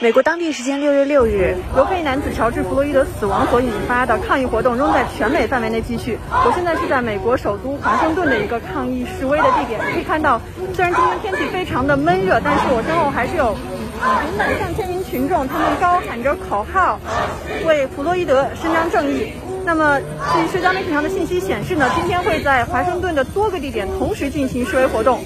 美国当地时间六月六日，由黑男子乔治·弗洛伊德死亡所引发的抗议活动仍在全美范围内继续。我现在是在美国首都华盛顿的一个抗议示威的地点。可以看到，虽然今天天气非常的闷热，但是我身后还是有成百上千名群众，他们高喊着口号，为弗洛伊德伸张正义。那么，据社交媒体上的信息显示呢，今天会在华盛顿的多个地点同时进行示威活动。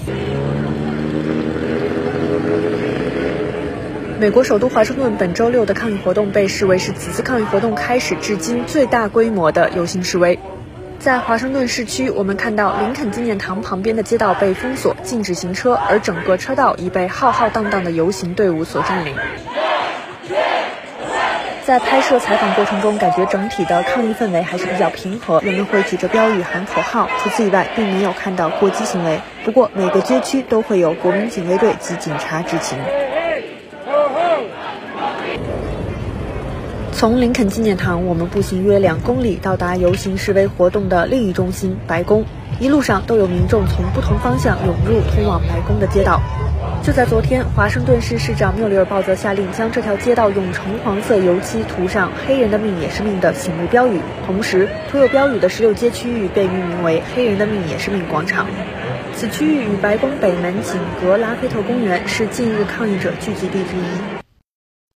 美国首都华盛顿本周六的抗议活动被视为是此次抗议活动开始至今最大规模的游行示威。在华盛顿市区，我们看到林肯纪念堂旁边的街道被封锁，禁止行车，而整个车道已被浩浩荡荡的游行队伍所占领。在拍摄采访过程中，感觉整体的抗议氛围还是比较平和，人们会举着标语喊口号。除此以外，并没有看到过激行为。不过，每个街区都会有国民警卫队及警察执勤。从林肯纪念堂，我们步行约两公里，到达游行示威活动的另一中心——白宫。一路上都有民众从不同方向涌入通往白宫的街道。就在昨天，华盛顿市市长缪里尔鲍泽下令将这条街道用橙黄色油漆涂上“黑人的命也是命”的醒目标语，同时涂有标语的十六街区域被命名为“黑人的命也是命广场”。此区域与白宫北门紧隔拉菲特公园，是近日抗议者聚集地之一。